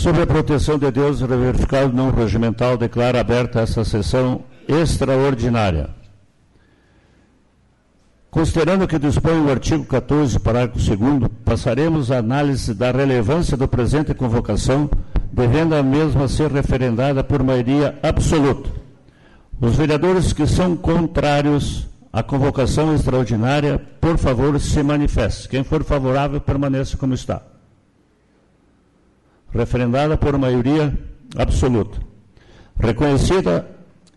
Sob a proteção de Deus, o verificado não regimental declara aberta essa sessão extraordinária. Considerando que dispõe o artigo 14, parágrafo 2, passaremos à análise da relevância do presente convocação, devendo a mesma ser referendada por maioria absoluta. Os vereadores que são contrários à convocação extraordinária, por favor, se manifeste. Quem for favorável, permaneça como está. Referendada por maioria absoluta. Reconhecida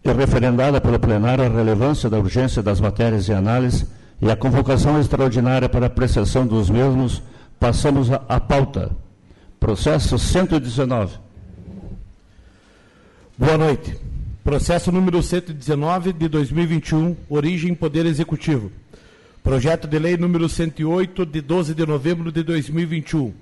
e referendada pelo plenário a relevância da urgência das matérias e análise e a convocação extraordinária para apreciação dos mesmos, passamos à pauta. Processo 119. Boa noite. Processo número 119 de 2021, origem Poder Executivo. Projeto de lei número 108 de 12 de novembro de 2021.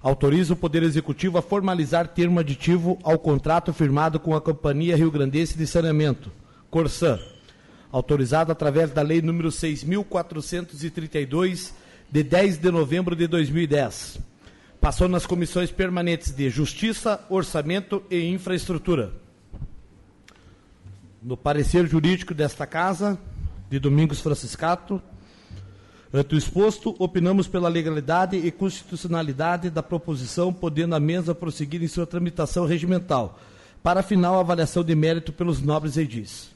Autoriza o Poder Executivo a formalizar termo aditivo ao contrato firmado com a Companhia Rio Grandense de Saneamento, Corsan, autorizado através da lei número 6432 de 10 de novembro de 2010. Passou nas comissões permanentes de Justiça, Orçamento e Infraestrutura. No parecer jurídico desta Casa, de Domingos Franciscato, ante o exposto, opinamos pela legalidade e constitucionalidade da proposição, podendo a mesa prosseguir em sua tramitação regimental, para final avaliação de mérito pelos nobres edis.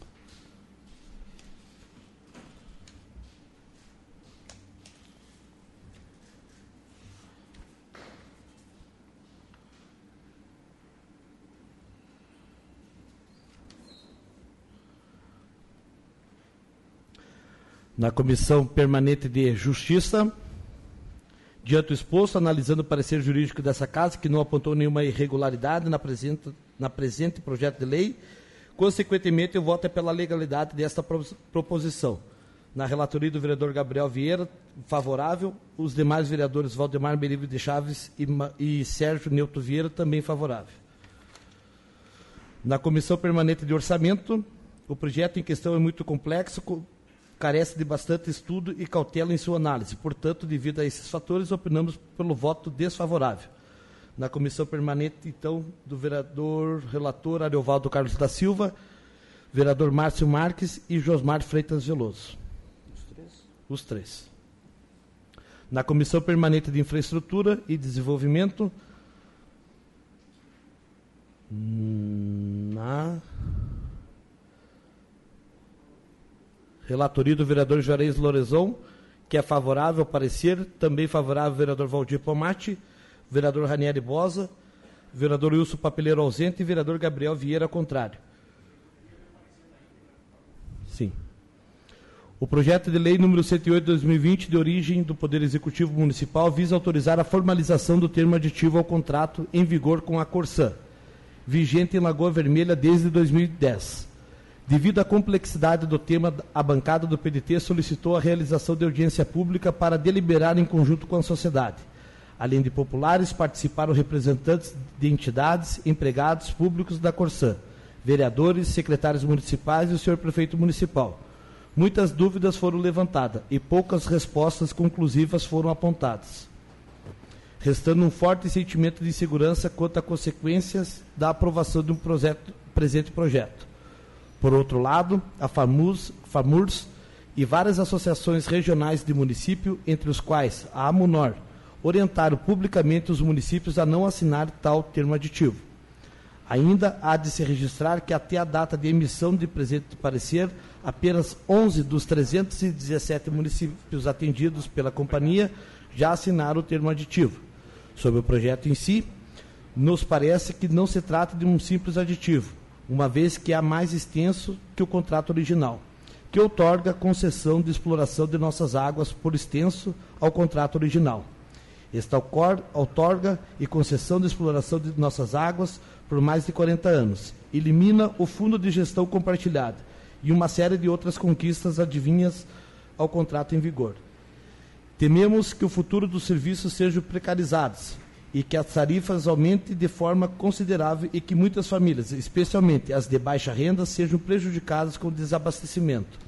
Na Comissão Permanente de Justiça, diante do exposto, analisando o parecer jurídico dessa casa, que não apontou nenhuma irregularidade na presente, na presente projeto de lei, consequentemente, eu voto pela legalidade desta proposição. Na relatoria do vereador Gabriel Vieira, favorável. Os demais vereadores Valdemar Merivo de Chaves e, e Sérgio Neuto Vieira, também favorável. Na Comissão Permanente de Orçamento, o projeto em questão é muito complexo, carece de bastante estudo e cautela em sua análise. Portanto, devido a esses fatores, opinamos pelo voto desfavorável. Na comissão permanente, então, do vereador relator Ariovaldo Carlos da Silva, vereador Márcio Marques e Josmar Freitas Veloso. Os três? Os três. Na comissão permanente de infraestrutura e desenvolvimento, na Relatoria do vereador Juarez Lorezon, que é favorável ao parecer. Também favorável vereador Valdir Pomati, vereador Ranieri Bosa, vereador Wilson Papeleiro ausente e vereador Gabriel Vieira contrário. Sim. O projeto de lei número 108 de 2020, de origem do Poder Executivo Municipal, visa autorizar a formalização do termo aditivo ao contrato em vigor com a Corsã, vigente em Lagoa Vermelha desde 2010. Devido à complexidade do tema, a bancada do PDT solicitou a realização de audiência pública para deliberar em conjunto com a sociedade. Além de populares, participaram representantes de entidades, empregados públicos da Corsã, vereadores, secretários municipais e o senhor prefeito municipal. Muitas dúvidas foram levantadas e poucas respostas conclusivas foram apontadas, restando um forte sentimento de insegurança quanto às consequências da aprovação de um projeto, presente projeto. Por outro lado, a FAMURS, FAMURS e várias associações regionais de município, entre os quais a AMUNOR, orientaram publicamente os municípios a não assinar tal termo aditivo. Ainda há de se registrar que até a data de emissão de presente parecer, apenas 11 dos 317 municípios atendidos pela companhia já assinaram o termo aditivo. Sobre o projeto em si, nos parece que não se trata de um simples aditivo, uma vez que é mais extenso que o contrato original, que outorga concessão de exploração de nossas águas por extenso ao contrato original. Esta outorga e concessão de exploração de nossas águas por mais de 40 anos, elimina o fundo de gestão compartilhada e uma série de outras conquistas adivinhas ao contrato em vigor. Tememos que o futuro dos serviços seja precarizados, e que as tarifas aumentem de forma considerável e que muitas famílias, especialmente as de baixa renda, sejam prejudicadas com o desabastecimento.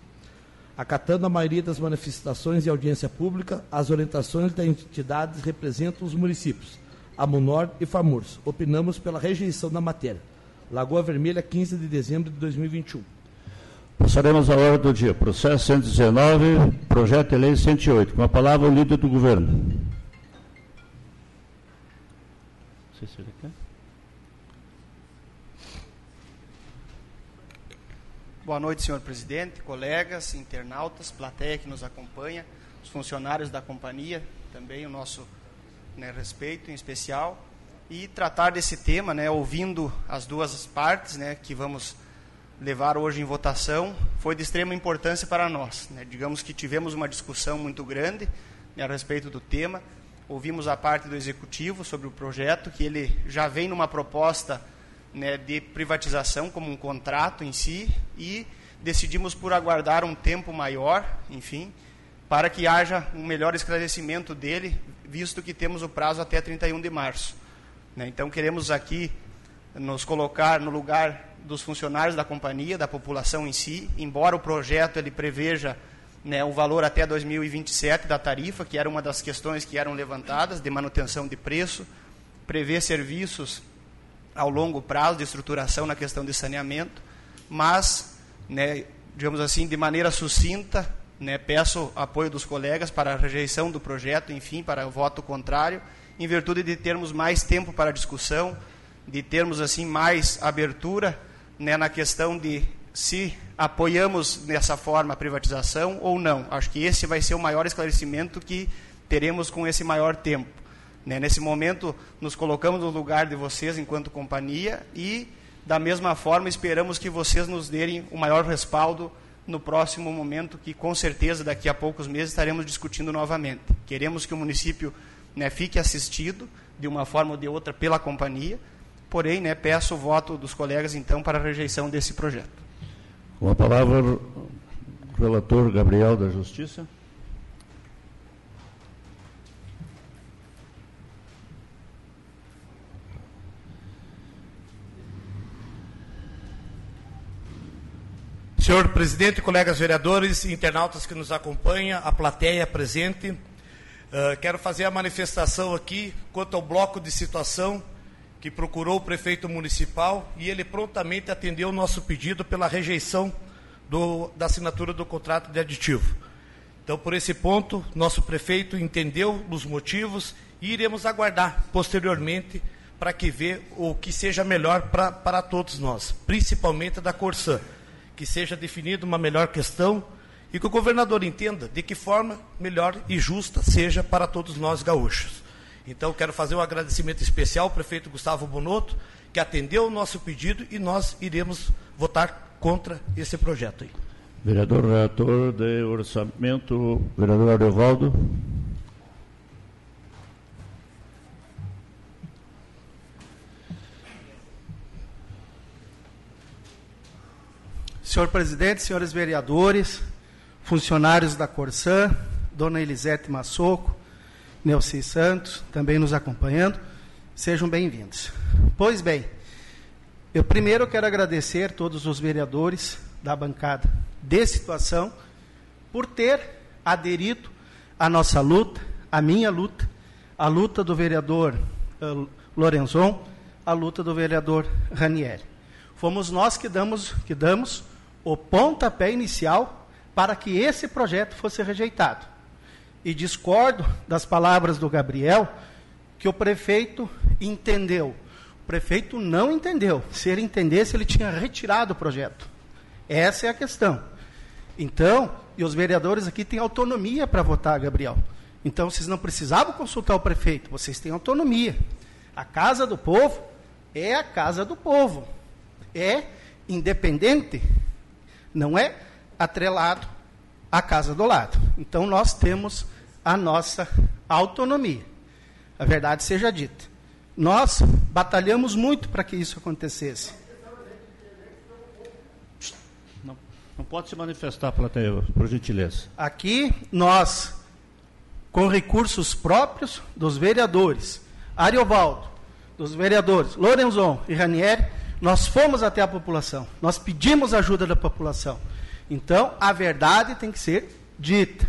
Acatando a maioria das manifestações e audiência pública, as orientações das entidades representam os municípios, Amunor e FAMURS. Opinamos pela rejeição da matéria. Lagoa Vermelha, 15 de dezembro de 2021. Passaremos à hora do dia. Processo 119, projeto de lei 108. Com a palavra o líder do governo. Boa noite, senhor presidente, colegas, internautas, plateia que nos acompanha, os funcionários da companhia, também o nosso né, respeito em especial. E tratar desse tema, né, ouvindo as duas partes né, que vamos levar hoje em votação, foi de extrema importância para nós. Né? Digamos que tivemos uma discussão muito grande né, a respeito do tema. Ouvimos a parte do executivo sobre o projeto, que ele já vem numa proposta né, de privatização como um contrato em si e decidimos por aguardar um tempo maior, enfim, para que haja um melhor esclarecimento dele, visto que temos o prazo até 31 de março. Né? Então queremos aqui nos colocar no lugar dos funcionários da companhia, da população em si, embora o projeto ele preveja né, o valor até 2027 da tarifa, que era uma das questões que eram levantadas, de manutenção de preço, prevê serviços ao longo prazo de estruturação na questão de saneamento, mas, né, digamos assim, de maneira sucinta, né, peço apoio dos colegas para a rejeição do projeto, enfim, para o voto contrário, em virtude de termos mais tempo para discussão, de termos assim mais abertura né, na questão de se apoiamos dessa forma a privatização ou não. Acho que esse vai ser o maior esclarecimento que teremos com esse maior tempo. Né? Nesse momento, nos colocamos no lugar de vocês enquanto companhia e, da mesma forma, esperamos que vocês nos derem o maior respaldo no próximo momento, que com certeza daqui a poucos meses estaremos discutindo novamente. Queremos que o município né, fique assistido, de uma forma ou de outra, pela companhia, porém, né, peço o voto dos colegas, então, para a rejeição desse projeto. Com a palavra, o relator Gabriel da Justiça. Senhor presidente, colegas vereadores, internautas que nos acompanham, a plateia presente, uh, quero fazer a manifestação aqui quanto ao bloco de situação que procurou o prefeito municipal e ele prontamente atendeu o nosso pedido pela rejeição do, da assinatura do contrato de aditivo. Então, por esse ponto, nosso prefeito entendeu os motivos e iremos aguardar posteriormente para que vê o que seja melhor para todos nós, principalmente da Corsã que seja definida uma melhor questão e que o governador entenda de que forma melhor e justa seja para todos nós gaúchos. Então, quero fazer um agradecimento especial ao prefeito Gustavo Bonotto, que atendeu o nosso pedido e nós iremos votar contra esse projeto aí. Vereador relator de orçamento, vereador Ariovaldo. Senhor presidente, senhores vereadores, funcionários da Corsã, dona Elisete Massoco, Nelci Santos, também nos acompanhando, sejam bem-vindos. Pois bem, eu primeiro quero agradecer todos os vereadores da bancada de situação por ter aderido à nossa luta, à minha luta, à luta do vereador uh, Lorenzon, à luta do vereador Ranieri. Fomos nós que damos, que damos o pontapé inicial para que esse projeto fosse rejeitado. E discordo das palavras do Gabriel, que o prefeito entendeu. O prefeito não entendeu. Se ele entendesse, ele tinha retirado o projeto. Essa é a questão. Então, e os vereadores aqui têm autonomia para votar, Gabriel. Então, vocês não precisavam consultar o prefeito, vocês têm autonomia. A casa do povo é a casa do povo. É independente não é atrelado à casa do lado. Então nós temos a nossa autonomia. A verdade seja dita. Nós batalhamos muito para que isso acontecesse. Não, não pode se manifestar, plateia, por gentileza. Aqui nós, com recursos próprios dos vereadores, Ariovaldo, dos vereadores Lorenzon e Ranieri, nós fomos até a população, nós pedimos ajuda da população. Então, a verdade tem que ser dita.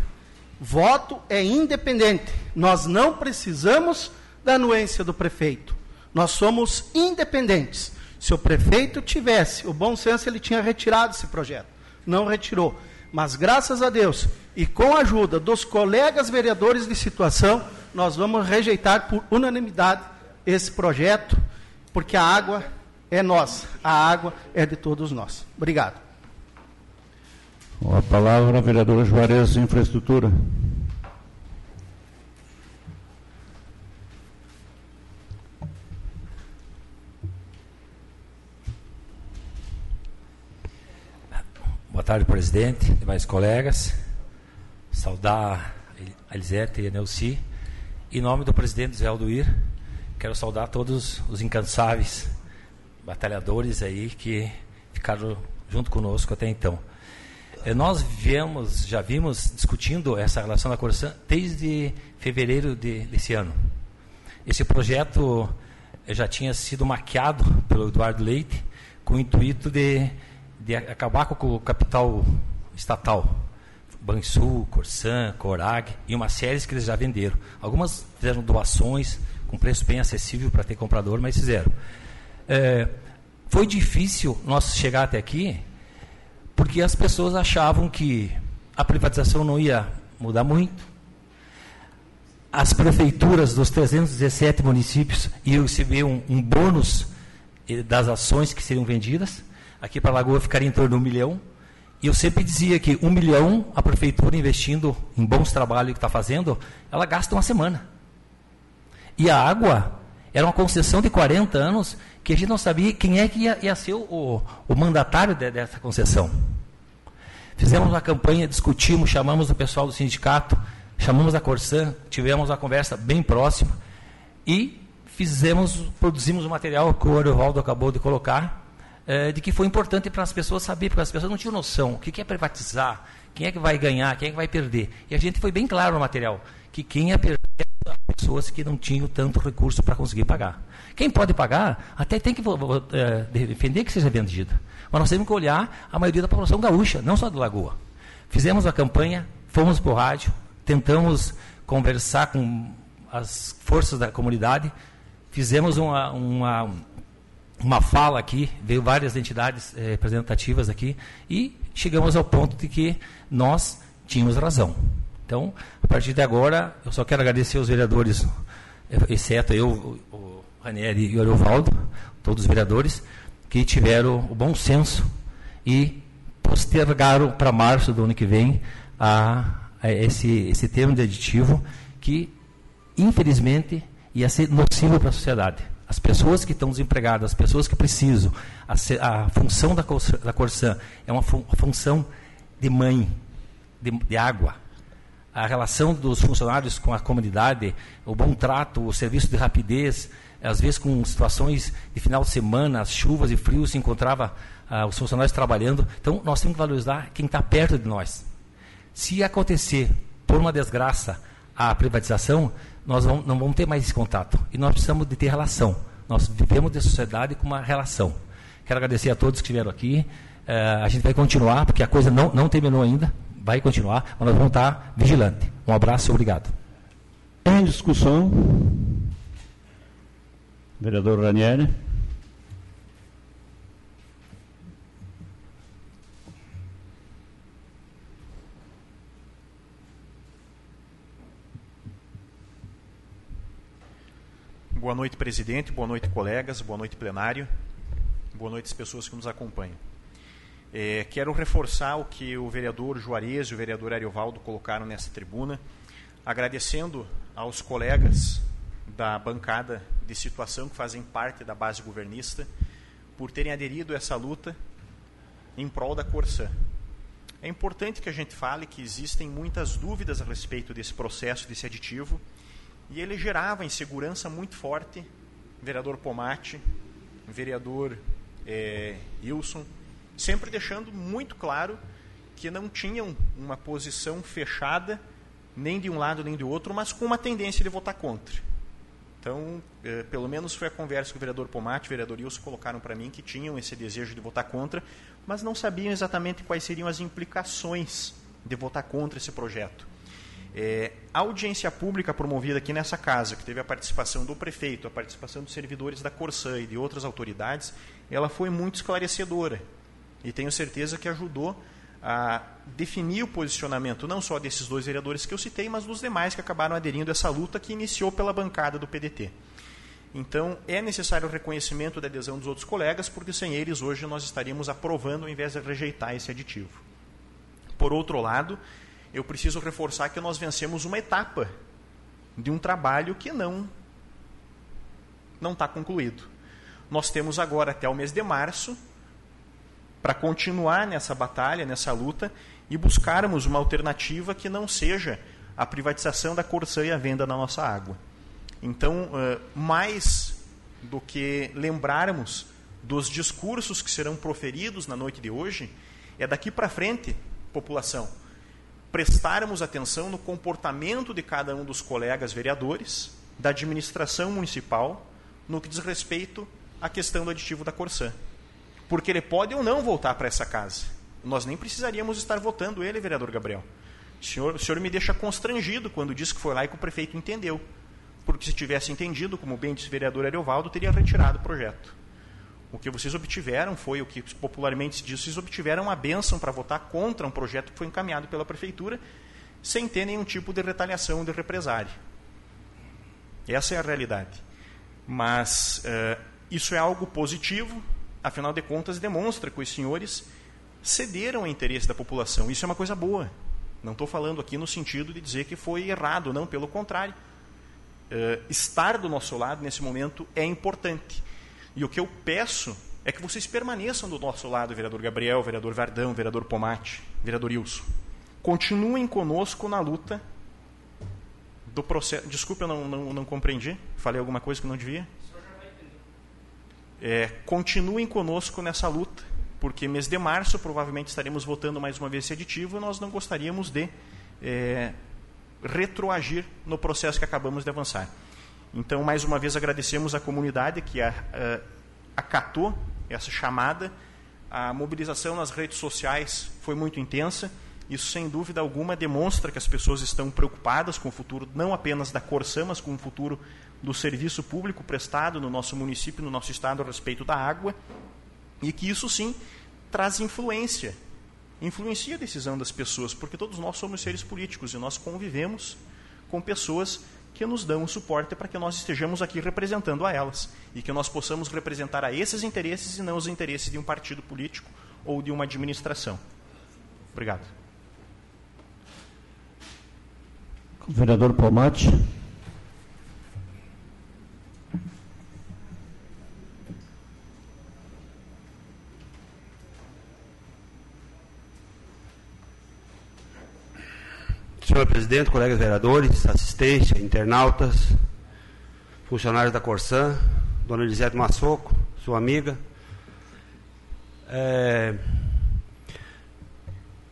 Voto é independente. Nós não precisamos da anuência do prefeito. Nós somos independentes. Se o prefeito tivesse o bom senso, ele tinha retirado esse projeto. Não retirou. Mas graças a Deus e com a ajuda dos colegas vereadores de situação, nós vamos rejeitar por unanimidade esse projeto, porque a água é nossa, a água é de todos nós. Obrigado. A palavra, vereador Juarez, Infraestrutura. Boa tarde, presidente, demais colegas. Saudar a Elisete e a Nelci. Em nome do presidente Zé Alduir, quero saudar todos os incansáveis batalhadores aí que ficaram junto conosco até então. Eh, nós viemos, já vimos discutindo essa relação da Corsã desde fevereiro de, desse ano. Esse projeto eh, já tinha sido maquiado pelo Eduardo Leite com o intuito de de acabar com o capital estatal. Bansul, Corsan, Corag e uma série que eles já venderam. Algumas fizeram doações com preço bem acessível para ter comprador, mas fizeram. É, foi difícil nós chegar até aqui porque as pessoas achavam que a privatização não ia mudar muito. As prefeituras dos 317 municípios iam receber um, um bônus eh, das ações que seriam vendidas aqui para a Lagoa ficaria em torno de um milhão. E eu sempre dizia que um milhão, a prefeitura investindo em bons trabalhos que está fazendo, ela gasta uma semana. E a água era uma concessão de 40 anos que a gente não sabia quem é que ia, ia ser o, o mandatário de, dessa concessão. Fizemos uma campanha, discutimos, chamamos o pessoal do sindicato, chamamos a Corsan, tivemos uma conversa bem próxima e fizemos, produzimos o material que o Orivaldo acabou de colocar é, de que foi importante para as pessoas saber, porque as pessoas não tinham noção o que é privatizar, quem é que vai ganhar, quem é que vai perder. E a gente foi bem claro no material, que quem ia pessoas que não tinham tanto recurso para conseguir pagar. Quem pode pagar, até tem que é, defender que seja vendida. Mas nós temos que olhar a maioria da população gaúcha, não só do Lagoa. Fizemos a campanha, fomos para o rádio, tentamos conversar com as forças da comunidade, fizemos uma, uma uma fala aqui, veio várias entidades eh, representativas aqui, e chegamos ao ponto de que nós tínhamos razão. Então, a partir de agora, eu só quero agradecer aos vereadores, exceto eu, o Ranieri e o Ariovaldo, todos os vereadores, que tiveram o bom senso e postergaram para março do ano que vem a, a esse, esse termo de aditivo que, infelizmente, ia ser nocivo para a sociedade. As pessoas que estão desempregadas, as pessoas que precisam, a, a função da, da Corsan é uma, fun, função de mãe, de, de, água. A relação dos funcionários com a comunidade, o bom trato, o serviço de rapidez, às vezes com situações de final de semana, as chuvas e frios, se encontrava ah, os funcionários trabalhando. Então, nós temos que valorizar quem está perto de nós. Se acontecer, por uma desgraça, a privatização, nós vamos, não vamos ter mais esse contato. E nós precisamos de ter relação. Nós vivemos de sociedade com uma relação. Quero agradecer a todos que estiveram aqui. Uh, a gente vai continuar, porque a coisa não, não terminou ainda. Vai continuar, mas nós vamos estar vigilantes. Um abraço e obrigado. Em discussão, vereador Ranieri. Boa noite, presidente. Boa noite, colegas. Boa noite, plenário. Boa noite, as pessoas que nos acompanham. É, quero reforçar o que o vereador Juarez e o vereador Ariovaldo colocaram nessa tribuna, agradecendo aos colegas da bancada de situação que fazem parte da base governista por terem aderido a essa luta em prol da Corsã. É importante que a gente fale que existem muitas dúvidas a respeito desse processo, desse aditivo, e ele gerava insegurança muito forte. Vereador Pomate, vereador é, Wilson, sempre deixando muito claro que não tinham uma posição fechada, nem de um lado nem do outro, mas com uma tendência de votar contra. Então, é, pelo menos foi a conversa que o vereador Pomate e o vereador Wilson colocaram para mim, que tinham esse desejo de votar contra, mas não sabiam exatamente quais seriam as implicações de votar contra esse projeto. É, a audiência pública promovida aqui nessa casa, que teve a participação do prefeito, a participação dos servidores da Corsã e de outras autoridades, ela foi muito esclarecedora. E tenho certeza que ajudou a definir o posicionamento não só desses dois vereadores que eu citei, mas dos demais que acabaram aderindo a essa luta que iniciou pela bancada do PDT. Então, é necessário o reconhecimento da adesão dos outros colegas, porque sem eles hoje nós estaríamos aprovando ao invés de rejeitar esse aditivo. Por outro lado, eu preciso reforçar que nós vencemos uma etapa de um trabalho que não não está concluído. Nós temos agora até o mês de março para continuar nessa batalha, nessa luta e buscarmos uma alternativa que não seja a privatização da Corsã e a venda da nossa água. Então, mais do que lembrarmos dos discursos que serão proferidos na noite de hoje, é daqui para frente, população, prestarmos atenção no comportamento de cada um dos colegas vereadores, da administração municipal, no que diz respeito à questão do aditivo da Corsã. Porque ele pode ou não voltar para essa casa. Nós nem precisaríamos estar votando ele, vereador Gabriel. O senhor, o senhor me deixa constrangido quando diz que foi lá e que o prefeito entendeu. Porque se tivesse entendido, como bem disse o vereador Ariovaldo, teria retirado o projeto. O que vocês obtiveram foi o que popularmente se diz, vocês obtiveram a benção para votar contra um projeto que foi encaminhado pela prefeitura, sem ter nenhum tipo de retaliação de represária. Essa é a realidade. Mas uh, isso é algo positivo, afinal de contas, demonstra que os senhores cederam ao interesse da população. Isso é uma coisa boa. Não estou falando aqui no sentido de dizer que foi errado, não, pelo contrário. Uh, estar do nosso lado nesse momento é importante. E o que eu peço é que vocês permaneçam do nosso lado, vereador Gabriel, vereador Verdão, vereador Pomate, vereador Wilson. Continuem conosco na luta do processo. Desculpe, eu não, não, não compreendi. Falei alguma coisa que não devia? É, continuem conosco nessa luta, porque mês de março provavelmente estaremos votando mais uma vez esse aditivo e nós não gostaríamos de é, retroagir no processo que acabamos de avançar. Então, mais uma vez, agradecemos à comunidade que a, a, acatou essa chamada. A mobilização nas redes sociais foi muito intensa. Isso, sem dúvida alguma, demonstra que as pessoas estão preocupadas com o futuro não apenas da Corsã, mas com o futuro do serviço público prestado no nosso município, no nosso estado a respeito da água, e que isso sim traz influência, influencia a decisão das pessoas, porque todos nós somos seres políticos e nós convivemos com pessoas que nos dão o suporte para que nós estejamos aqui representando a elas e que nós possamos representar a esses interesses e não os interesses de um partido político ou de uma administração. Obrigado. Vereador Pomate. Senhor presidente, colegas vereadores, assistência, internautas, funcionários da Corsã, dona Elisete Massoco, sua amiga. É,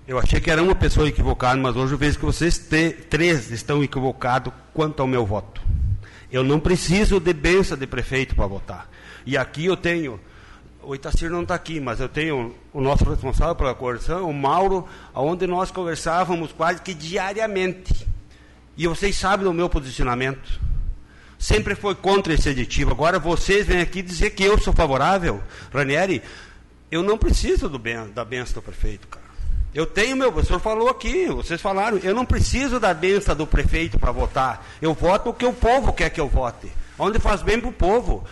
eu achei que era uma pessoa equivocada, mas hoje eu vejo que vocês três estão equivocados quanto ao meu voto. Eu não preciso de benção de prefeito para votar. E aqui eu tenho o Itacir não está aqui, mas eu tenho o nosso responsável pela coerção, o Mauro, onde nós conversávamos quase que diariamente. E vocês sabem do meu posicionamento. Sempre foi contra esse aditivo. Agora vocês vêm aqui dizer que eu sou favorável. Ranieri, eu não preciso do ben, da benção do prefeito, cara. Eu tenho meu, o senhor falou aqui, vocês falaram, eu não preciso da benção do prefeito para votar. Eu voto o que o povo quer que eu vote. Onde faz bem para o povo.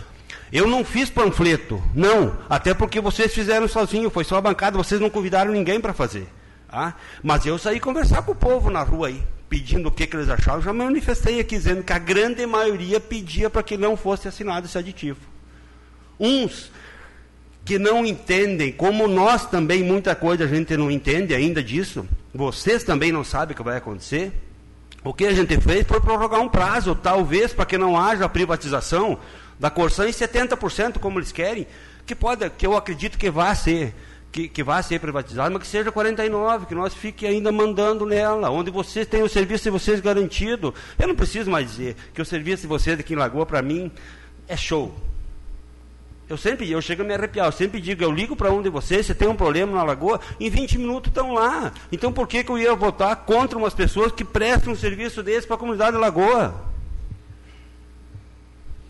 Eu não fiz panfleto, não, até porque vocês fizeram sozinho, foi só a bancada, vocês não convidaram ninguém para fazer. Tá? Mas eu saí conversar com o povo na rua aí, pedindo o que, que eles achavam, já manifestei aqui dizendo que a grande maioria pedia para que não fosse assinado esse aditivo. Uns que não entendem, como nós também, muita coisa a gente não entende ainda disso, vocês também não sabem o que vai acontecer. O que a gente fez foi prorrogar um prazo, talvez para que não haja privatização, da Corsã em 70%, como eles querem, que pode, que eu acredito que vai ser, que, que vai ser privatizado, mas que seja 49, que nós fique ainda mandando nela, onde vocês têm o serviço de vocês garantido. Eu não preciso mais dizer que o serviço de vocês aqui em Lagoa, para mim, é show. Eu sempre eu chego a me arrepiar, eu sempre digo, eu ligo para um de vocês, você tem um problema na lagoa, em 20 minutos estão lá. Então por que, que eu ia votar contra umas pessoas que prestam um serviço desse para a comunidade da lagoa?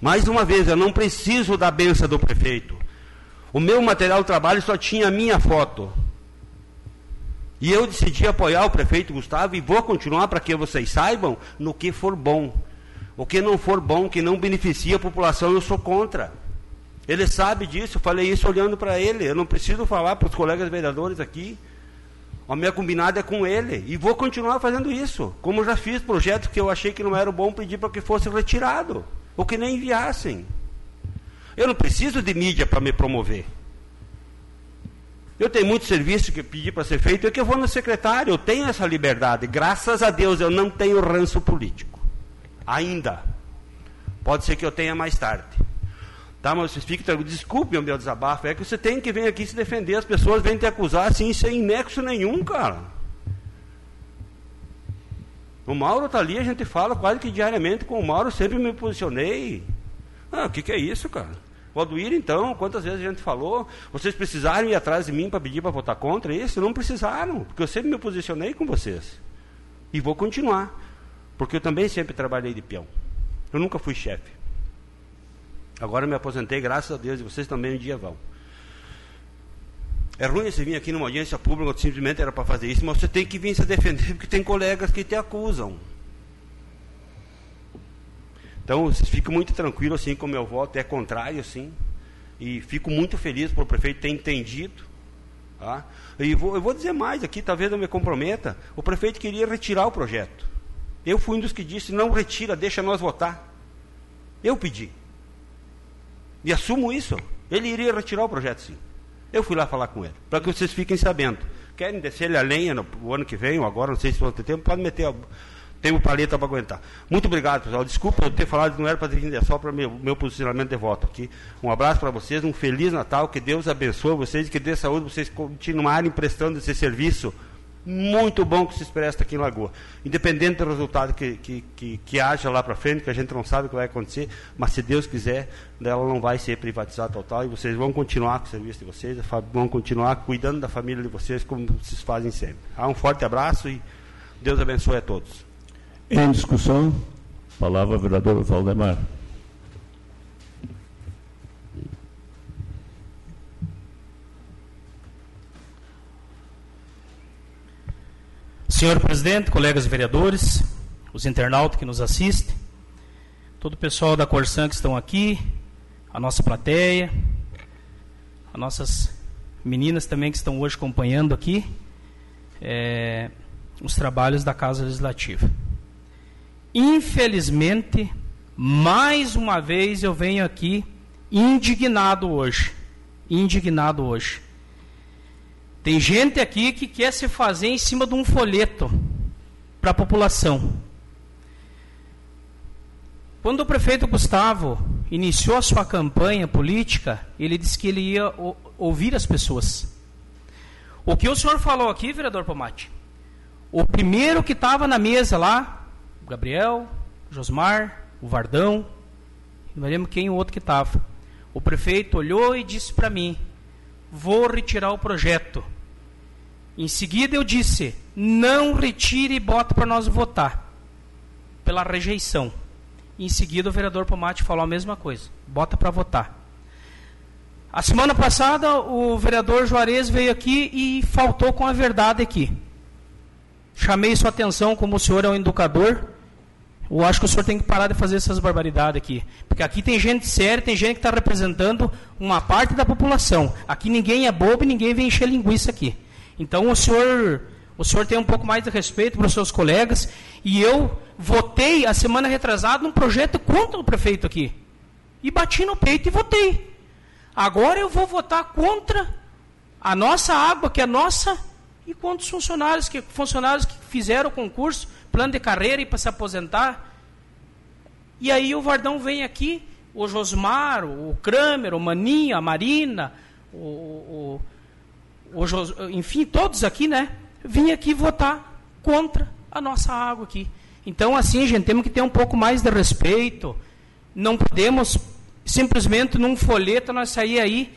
Mais uma vez, eu não preciso da benção do prefeito. O meu material de trabalho só tinha a minha foto. E eu decidi apoiar o prefeito Gustavo e vou continuar para que vocês saibam no que for bom. O que não for bom, que não beneficia a população, eu sou contra. Ele sabe disso, eu falei isso olhando para ele. Eu não preciso falar para os colegas vereadores aqui. A minha combinada é com ele. E vou continuar fazendo isso. Como já fiz projetos que eu achei que não eram bom, pedir para que fosse retirado. Ou que nem enviassem. Eu não preciso de mídia para me promover. Eu tenho muito serviço que pedi para ser feito, é que eu vou no secretário, eu tenho essa liberdade. Graças a Deus eu não tenho ranço político. Ainda. Pode ser que eu tenha mais tarde. Tá, mas vocês ficam. Desculpe o meu desabafo. É que você tem que vir aqui se defender. As pessoas vêm te acusar assim, sem nexo nenhum, cara. O Mauro está ali, a gente fala quase que diariamente com o Mauro, sempre me posicionei. Ah, o que, que é isso, cara? O Alduir, então, quantas vezes a gente falou, vocês precisaram ir atrás de mim para pedir para votar contra isso? Não precisaram, porque eu sempre me posicionei com vocês. E vou continuar, porque eu também sempre trabalhei de peão. Eu nunca fui chefe. Agora me aposentei, graças a Deus, e vocês também um dia vão. É ruim você vir aqui numa audiência pública, simplesmente era para fazer isso, mas você tem que vir se defender, porque tem colegas que te acusam. Então, fico muito tranquilo assim com o meu voto, é contrário assim. E fico muito feliz por o prefeito ter entendido. Tá? E vou, eu vou dizer mais aqui, talvez eu me comprometa. O prefeito queria retirar o projeto. Eu fui um dos que disse, não retira, deixa nós votar. Eu pedi. E assumo isso. Ele iria retirar o projeto, sim. Eu fui lá falar com ele, para que vocês fiquem sabendo. Querem descer a lenha no, no ano que vem, ou agora, não sei se vão ter tempo, pode meter a, tenho paleta para aguentar. Muito obrigado, pessoal. Desculpa eu ter falado, não era para vir, é só para meu, meu posicionamento de voto aqui. Um abraço para vocês, um feliz Natal, que Deus abençoe vocês, que dê saúde, vocês continuarem prestando esse serviço muito bom que se presta aqui em Lagoa. Independente do resultado que, que, que, que haja lá para frente, que a gente não sabe o que vai acontecer, mas se Deus quiser, ela não vai ser privatizada total e vocês vão continuar com o serviço de vocês, vão continuar cuidando da família de vocês como vocês fazem sempre. Um forte abraço e Deus abençoe a todos. Em discussão, palavra vereador Valdemar. Senhor presidente, colegas vereadores, os internautas que nos assistem, todo o pessoal da Corsan que estão aqui, a nossa plateia, as nossas meninas também que estão hoje acompanhando aqui é, os trabalhos da Casa Legislativa. Infelizmente, mais uma vez eu venho aqui indignado hoje. Indignado hoje. Tem gente aqui que quer se fazer em cima de um folheto para a população. Quando o prefeito Gustavo iniciou a sua campanha política, ele disse que ele ia ouvir as pessoas. O que o senhor falou aqui, vereador Pomate? O primeiro que estava na mesa lá, o Gabriel, o Josmar, o Vardão, não lembro quem o outro que estava. O prefeito olhou e disse para mim: Vou retirar o projeto. Em seguida eu disse: Não retire e bota para nós votar. Pela rejeição. Em seguida o vereador Pomate falou a mesma coisa: Bota para votar. A semana passada o vereador Juarez veio aqui e faltou com a verdade aqui. Chamei sua atenção como o senhor é um educador eu acho que o senhor tem que parar de fazer essas barbaridades aqui. Porque aqui tem gente séria, tem gente que está representando uma parte da população. Aqui ninguém é bobo e ninguém vem encher linguiça aqui. Então o senhor, o senhor tem um pouco mais de respeito para os seus colegas. E eu votei a semana retrasada num projeto contra o prefeito aqui. E bati no peito e votei. Agora eu vou votar contra a nossa água, que é nossa, e contra os funcionários que, funcionários que fizeram o concurso plano de carreira e para se aposentar. E aí o Vardão vem aqui, o Josmar, o Kramer, o Maninho, a Marina, o, o, o Jos, enfim, todos aqui, né? Vim aqui votar contra a nossa água aqui. Então, assim, gente, temos que ter um pouco mais de respeito. Não podemos simplesmente num folheto nós sair aí,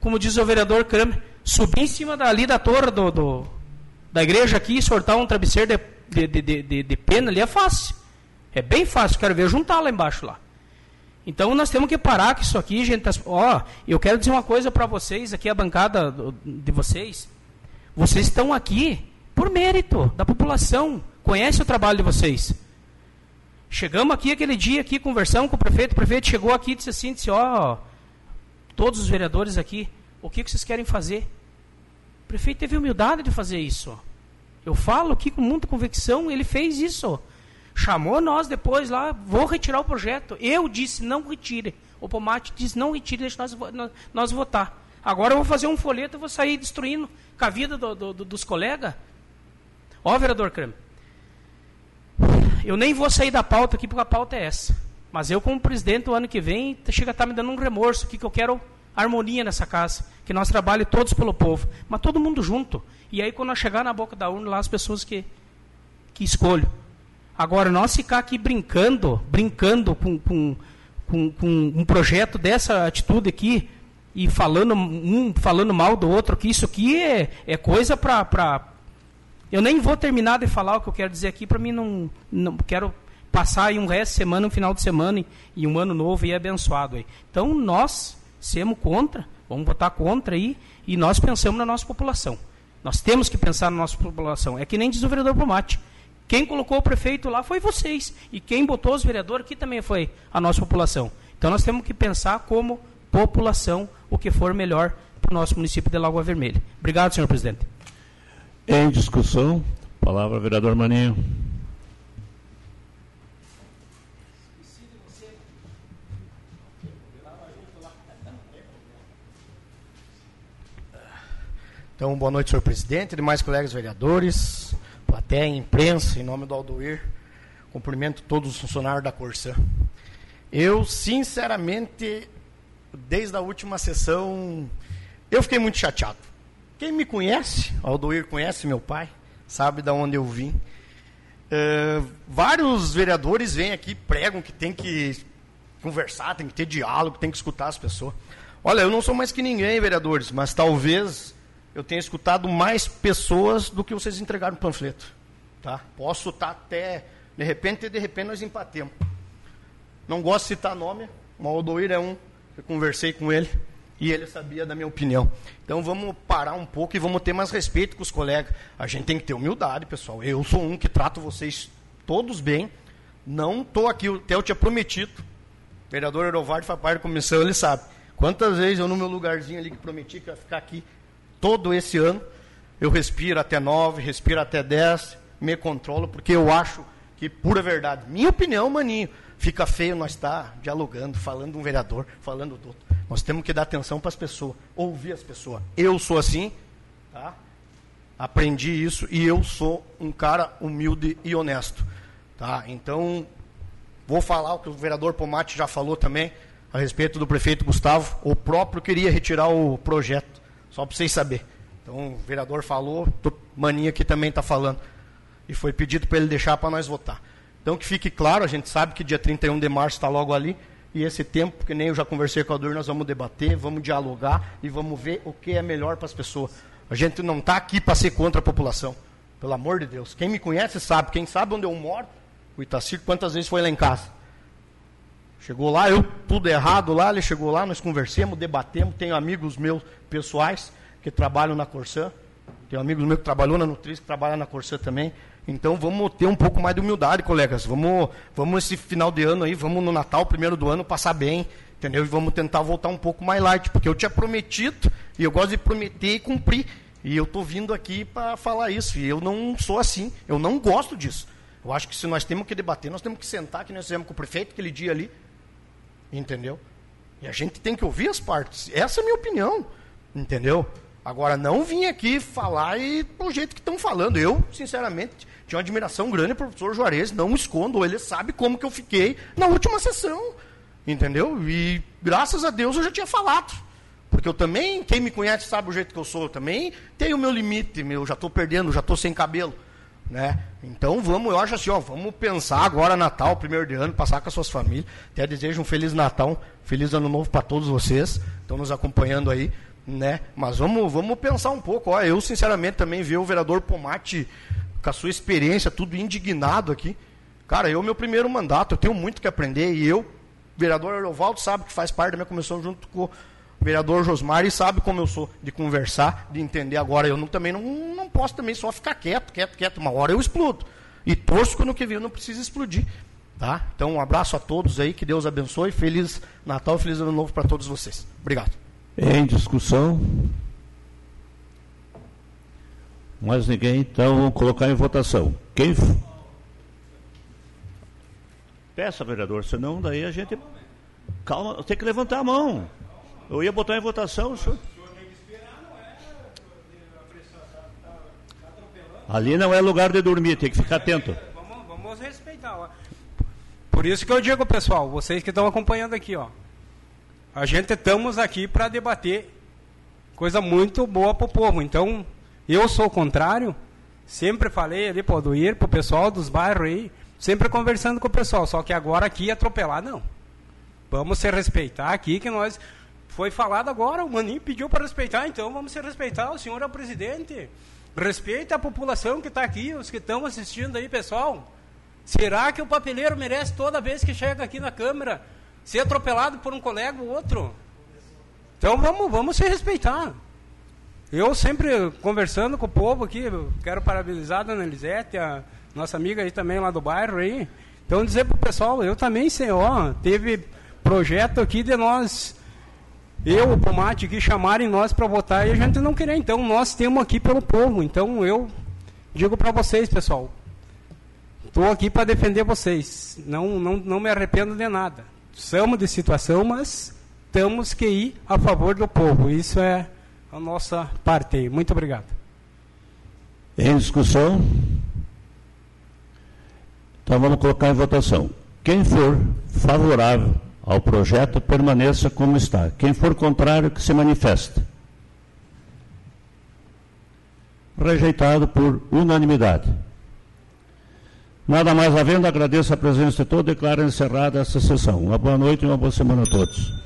como diz o vereador Kramer, subir em cima dali da torre do, do da igreja aqui sortar um travesseiro de, de, de, de, de pena ali é fácil. É bem fácil, quero ver juntar lá embaixo lá. Então nós temos que parar com isso aqui, gente. Ó, eu quero dizer uma coisa para vocês, aqui a bancada de vocês. Vocês estão aqui por mérito da população. Conhece o trabalho de vocês. Chegamos aqui aquele dia aqui, conversamos com o prefeito, o prefeito chegou aqui e disse assim, disse, ó, todos os vereadores aqui, o que vocês querem fazer? O prefeito teve humildade de fazer isso. Eu falo aqui com muita convicção, ele fez isso. Chamou nós depois lá, vou retirar o projeto. Eu disse, não retire. O Pomate disse, não retire, deixa nós, nós, votar. Agora eu vou fazer um folheto e vou sair destruindo com a vida do, do, do, dos colegas. Ó, vereador Kramer, eu nem vou sair da pauta aqui porque a pauta é essa. Mas eu, como presidente, o ano que vem, chega a estar tá me dando um remorso, que, que eu quero harmonia nessa casa, que nós trabalhemos todos pelo povo, mas todo mundo junto. E aí, quando nós chegar na boca da urna, lá as pessoas que, que escolho. Agora, nós ficar aqui brincando, brincando com, com, com, com um projeto dessa atitude aqui, e falando um falando mal do outro, que isso aqui é, é coisa para eu nem vou terminar de falar o que eu quero dizer aqui, para mim não, não quero passar aí um resto de semana, um final de semana e, e um ano novo e abençoado aí. Então nós somos contra, vamos votar contra aí e nós pensamos na nossa população. Nós temos que pensar na nossa população. É que nem diz o vereador Pomate. Quem colocou o prefeito lá foi vocês. E quem botou os vereadores aqui também foi a nossa população. Então nós temos que pensar como população o que for melhor para o nosso município de Lagoa Vermelha. Obrigado, senhor presidente. Em discussão, palavra vereador Maninho. Então, boa noite, senhor presidente, demais colegas vereadores, plateia, imprensa, em nome do Aldoir, cumprimento todos os funcionários da Corsã. Eu, sinceramente, desde a última sessão, eu fiquei muito chateado. Quem me conhece, Aldoir conhece meu pai, sabe de onde eu vim. Uh, vários vereadores vêm aqui, pregam que tem que conversar, tem que ter diálogo, tem que escutar as pessoas. Olha, eu não sou mais que ninguém, vereadores, mas talvez eu tenha escutado mais pessoas do que vocês entregaram no panfleto. Tá? Posso estar até, de repente, de repente nós empatemos. Não gosto de citar nome, Aldoir é um, eu conversei com ele e ele sabia da minha opinião. Então vamos parar um pouco e vamos ter mais respeito com os colegas. A gente tem que ter humildade, pessoal. Eu sou um que trato vocês todos bem. Não estou aqui, até eu tinha prometido. O vereador Erovardo faz parte da comissão, ele sabe. Quantas vezes eu no meu lugarzinho ali que prometi que ia ficar aqui todo esse ano, eu respiro até nove, respiro até dez, me controlo, porque eu acho que, pura verdade, minha opinião, maninho, fica feio nós estar tá dialogando, falando de um vereador, falando do outro. Nós temos que dar atenção para as pessoas, ouvir as pessoas. Eu sou assim, tá? Aprendi isso e eu sou um cara humilde e honesto, tá? Então, vou falar o que o vereador Pomate já falou também a respeito do prefeito Gustavo. O próprio queria retirar o projeto, só para vocês saberem. Então, o vereador falou, Maninha aqui também está falando. E foi pedido para ele deixar para nós votar. Então, que fique claro, a gente sabe que dia 31 de março está logo ali. E esse tempo, que nem eu já conversei com a Dur, nós vamos debater, vamos dialogar e vamos ver o que é melhor para as pessoas. A gente não está aqui para ser contra a população. Pelo amor de Deus. Quem me conhece sabe. Quem sabe onde eu moro, o Itacir, quantas vezes foi lá em casa. Chegou lá, eu tudo errado lá, ele chegou lá, nós conversamos, debatemos. Tenho amigos meus pessoais que trabalham na Corsã. Tenho amigos meus que trabalham na Nutris, que trabalham na Corsã também. Então vamos ter um pouco mais de humildade, colegas. Vamos, vamos esse final de ano aí, vamos no Natal, primeiro do ano, passar bem, entendeu? E vamos tentar voltar um pouco mais light, porque eu tinha prometido, e eu gosto de prometer e cumprir. E eu estou vindo aqui para falar isso, e eu não sou assim, eu não gosto disso. Eu acho que se nós temos que debater, nós temos que sentar, que nós fizemos com o prefeito aquele dia ali, entendeu? E a gente tem que ouvir as partes. Essa é a minha opinião, entendeu? Agora, não vim aqui falar e do jeito que estão falando. Eu, sinceramente, tinha uma admiração grande para o professor Juarez, não escondo, ele sabe como que eu fiquei na última sessão, entendeu? E graças a Deus eu já tinha falado. Porque eu também, quem me conhece sabe o jeito que eu sou, eu também tenho o meu limite, meu, já estou perdendo, já estou sem cabelo. Né? Então vamos, eu acho assim, ó, vamos pensar agora Natal, primeiro de ano, passar com as suas famílias. Até desejo um feliz Natal, feliz ano novo para todos vocês, estão nos acompanhando aí, né? Mas vamos, vamos pensar um pouco, ó, eu sinceramente também vi o vereador Pomate com a sua experiência, tudo indignado aqui. Cara, eu meu primeiro mandato, eu tenho muito que aprender e eu, vereador Erovaldo sabe que faz parte da minha comissão junto com vereador Josmar e sabe como eu sou de conversar, de entender. Agora, eu não, também não, não posso também só ficar quieto, quieto, quieto. Uma hora eu explodo. E torço quando que vir não precisa explodir. Tá? Então, um abraço a todos aí, que Deus abençoe. Feliz Natal, feliz Ano Novo para todos vocês. Obrigado. Em discussão? Mais ninguém? Então, vamos colocar em votação. Quem. Peça, vereador, senão daí a gente. Calma, tem que levantar a mão. Eu ia botar em votação, o senhor. Ali não é lugar de dormir, tem que ficar atento. Vamos, vamos respeitar. Ó. Por isso que eu digo, pessoal, vocês que estão acompanhando aqui, ó. A gente estamos aqui para debater coisa muito boa para o povo. Então, eu sou o contrário. Sempre falei ali para o Aduir, para o pessoal dos bairros aí, sempre conversando com o pessoal. Só que agora aqui atropelar, não. Vamos se respeitar aqui, que nós foi falado agora, o Maninho pediu para respeitar, então vamos se respeitar, o senhor é o presidente. Respeita a população que está aqui, os que estão assistindo aí, pessoal. Será que o papeleiro merece toda vez que chega aqui na Câmara ser atropelado por um colega ou outro? Então vamos, vamos se respeitar. Eu sempre conversando com o povo aqui, quero parabenizar a dona Elisete, a nossa amiga aí também lá do bairro aí. Então dizer para o pessoal, eu também ó, teve projeto aqui de nós eu, o Pomate, que chamarem nós para votar e a gente não querer. Então, nós temos aqui pelo povo. Então, eu digo para vocês, pessoal, estou aqui para defender vocês. Não, não, não me arrependo de nada. Somos de situação, mas temos que ir a favor do povo. Isso é a nossa parte. Muito obrigado. Em discussão? Então vamos colocar em votação. Quem for favorável ao projeto permaneça como está. Quem for contrário, que se manifeste. Rejeitado por unanimidade. Nada mais havendo, agradeço a presença de todos e declaro encerrada essa sessão. Uma boa noite e uma boa semana a todos.